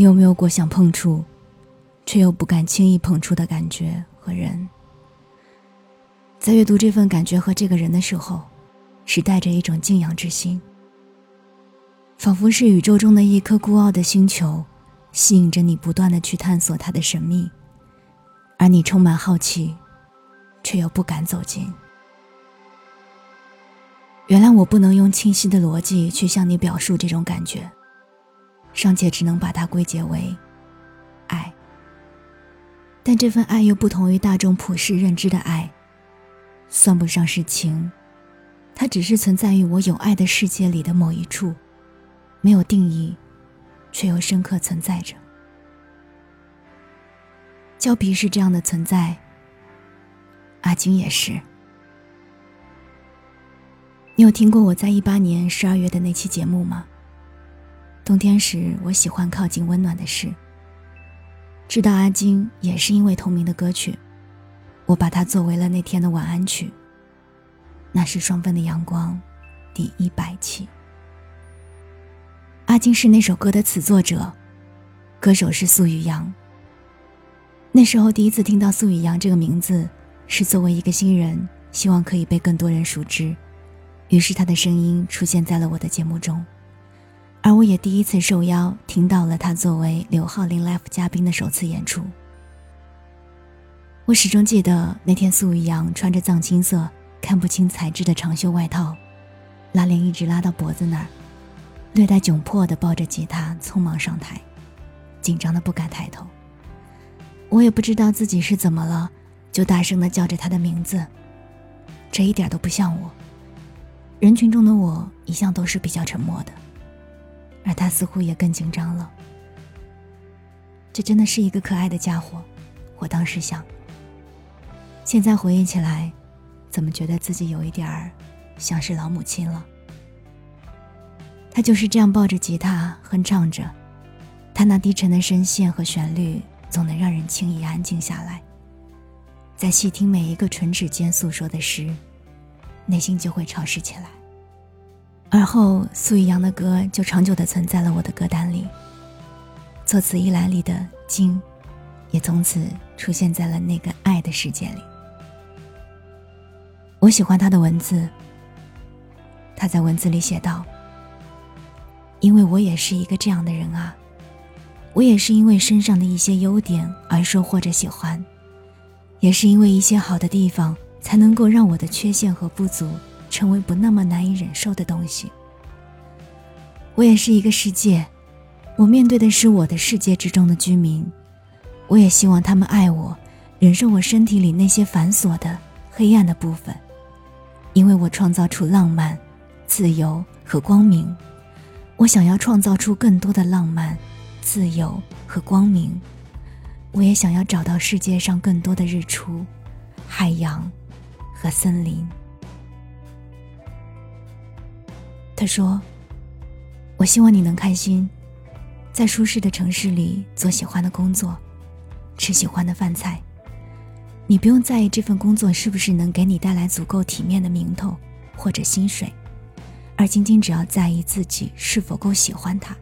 你有没有过想碰触，却又不敢轻易碰触的感觉和人？在阅读这份感觉和这个人的时候，是带着一种敬仰之心，仿佛是宇宙中的一颗孤傲的星球，吸引着你不断的去探索它的神秘，而你充满好奇，却又不敢走近。原来我不能用清晰的逻辑去向你表述这种感觉，尚且只能把它归结为爱。但这份爱又不同于大众普世认知的爱。算不上是情，它只是存在于我有爱的世界里的某一处，没有定义，却又深刻存在着。胶皮是这样的存在，阿金也是。你有听过我在一八年十二月的那期节目吗？冬天时，我喜欢靠近温暖的事。知道阿金也是因为同名的歌曲。我把它作为了那天的晚安曲。那是双份的阳光，第一百期。阿金是那首歌的词作者，歌手是苏雨阳。那时候第一次听到苏雨阳这个名字，是作为一个新人，希望可以被更多人熟知，于是他的声音出现在了我的节目中，而我也第一次受邀听到了他作为刘浩林 Live 嘉宾的首次演出。我始终记得那天，苏雨阳穿着藏青色、看不清材质的长袖外套，拉链一直拉到脖子那儿，略带窘迫地抱着吉他匆忙上台，紧张的不敢抬头。我也不知道自己是怎么了，就大声地叫着他的名字，这一点都不像我。人群中的我一向都是比较沉默的，而他似乎也更紧张了。这真的是一个可爱的家伙，我当时想。现在回忆起来，怎么觉得自己有一点儿像是老母亲了？他就是这样抱着吉他哼唱着，他那低沉的声线和旋律总能让人轻易安静下来。在细听每一个唇齿间诉说的诗，内心就会潮湿起来。而后，苏雨阳的歌就长久的存在了我的歌单里。作词一栏里的“经”，也从此出现在了那个爱的世界里。我喜欢他的文字。他在文字里写道：“因为我也是一个这样的人啊，我也是因为身上的一些优点而收获着喜欢，也是因为一些好的地方，才能够让我的缺陷和不足成为不那么难以忍受的东西。我也是一个世界，我面对的是我的世界之中的居民，我也希望他们爱我，忍受我身体里那些繁琐的黑暗的部分。”因为我创造出浪漫、自由和光明，我想要创造出更多的浪漫、自由和光明。我也想要找到世界上更多的日出、海洋和森林。他说：“我希望你能开心，在舒适的城市里做喜欢的工作，吃喜欢的饭菜。”你不用在意这份工作是不是能给你带来足够体面的名头或者薪水，而仅仅只要在意自己是否够喜欢它。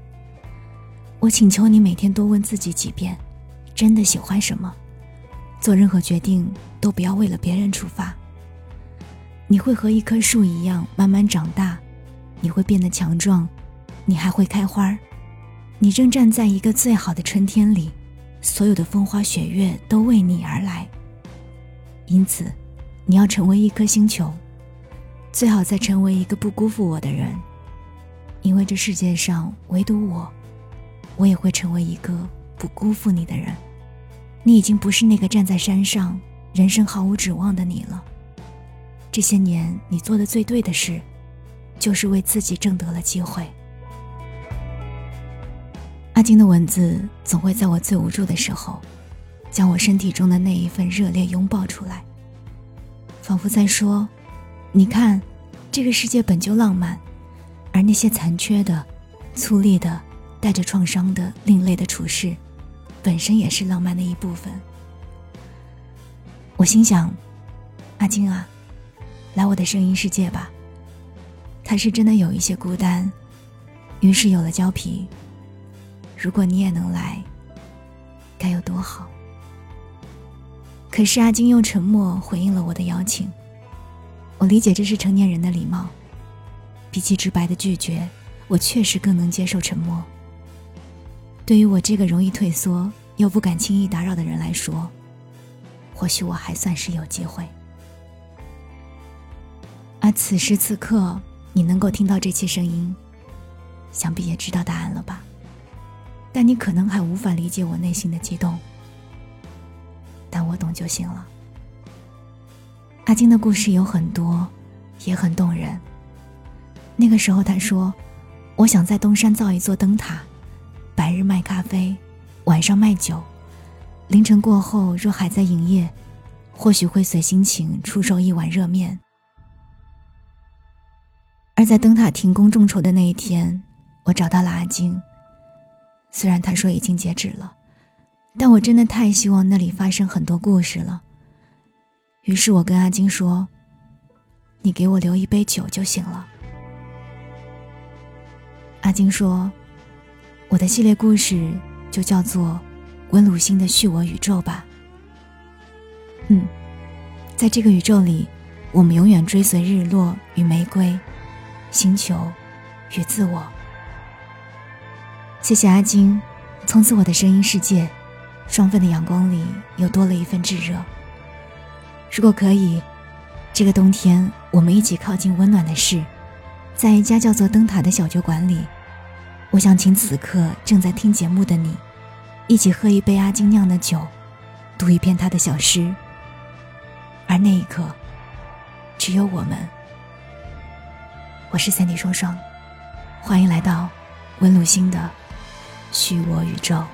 我请求你每天多问自己几遍：真的喜欢什么？做任何决定都不要为了别人出发。你会和一棵树一样慢慢长大，你会变得强壮，你还会开花儿。你正站在一个最好的春天里，所有的风花雪月都为你而来。因此，你要成为一颗星球，最好再成为一个不辜负我的人，因为这世界上唯独我，我也会成为一个不辜负你的人。你已经不是那个站在山上，人生毫无指望的你了。这些年你做的最对的事，就是为自己挣得了机会。阿金的文字总会在我最无助的时候。将我身体中的那一份热烈拥抱出来，仿佛在说：“你看，这个世界本就浪漫，而那些残缺的、粗粝的、带着创伤的另类的处事，本身也是浪漫的一部分。”我心想：“阿金啊，来我的声音世界吧。”他是真的有一些孤单，于是有了胶皮。如果你也能来，该有多好。”可是阿金用沉默回应了我的邀请。我理解这是成年人的礼貌，比起直白的拒绝，我确实更能接受沉默。对于我这个容易退缩又不敢轻易打扰的人来说，或许我还算是有机会。而此时此刻，你能够听到这期声音，想必也知道答案了吧？但你可能还无法理解我内心的激动，但我懂就行了。阿金的故事有很多，也很动人。那个时候，他说：“我想在东山造一座灯塔，白日卖咖啡，晚上卖酒。凌晨过后，若还在营业，或许会随心情出售一碗热面。”而在灯塔停工众筹的那一天，我找到了阿金。虽然他说已经截止了，但我真的太希望那里发生很多故事了。于是我跟阿金说：“你给我留一杯酒就行了。”阿金说：“我的系列故事就叫做《温鲁星的续我宇宙》吧。”嗯，在这个宇宙里，我们永远追随日落与玫瑰，星球与自我。谢谢阿金，从此我的声音世界，双份的阳光里又多了一份炙热。如果可以，这个冬天我们一起靠近温暖的事，在一家叫做灯塔的小酒馆里，我想请此刻正在听节目的你，一起喝一杯阿金酿的酒，读一篇他的小诗。而那一刻，只有我们。我是三弟双双，欢迎来到温露星的虚我宇宙。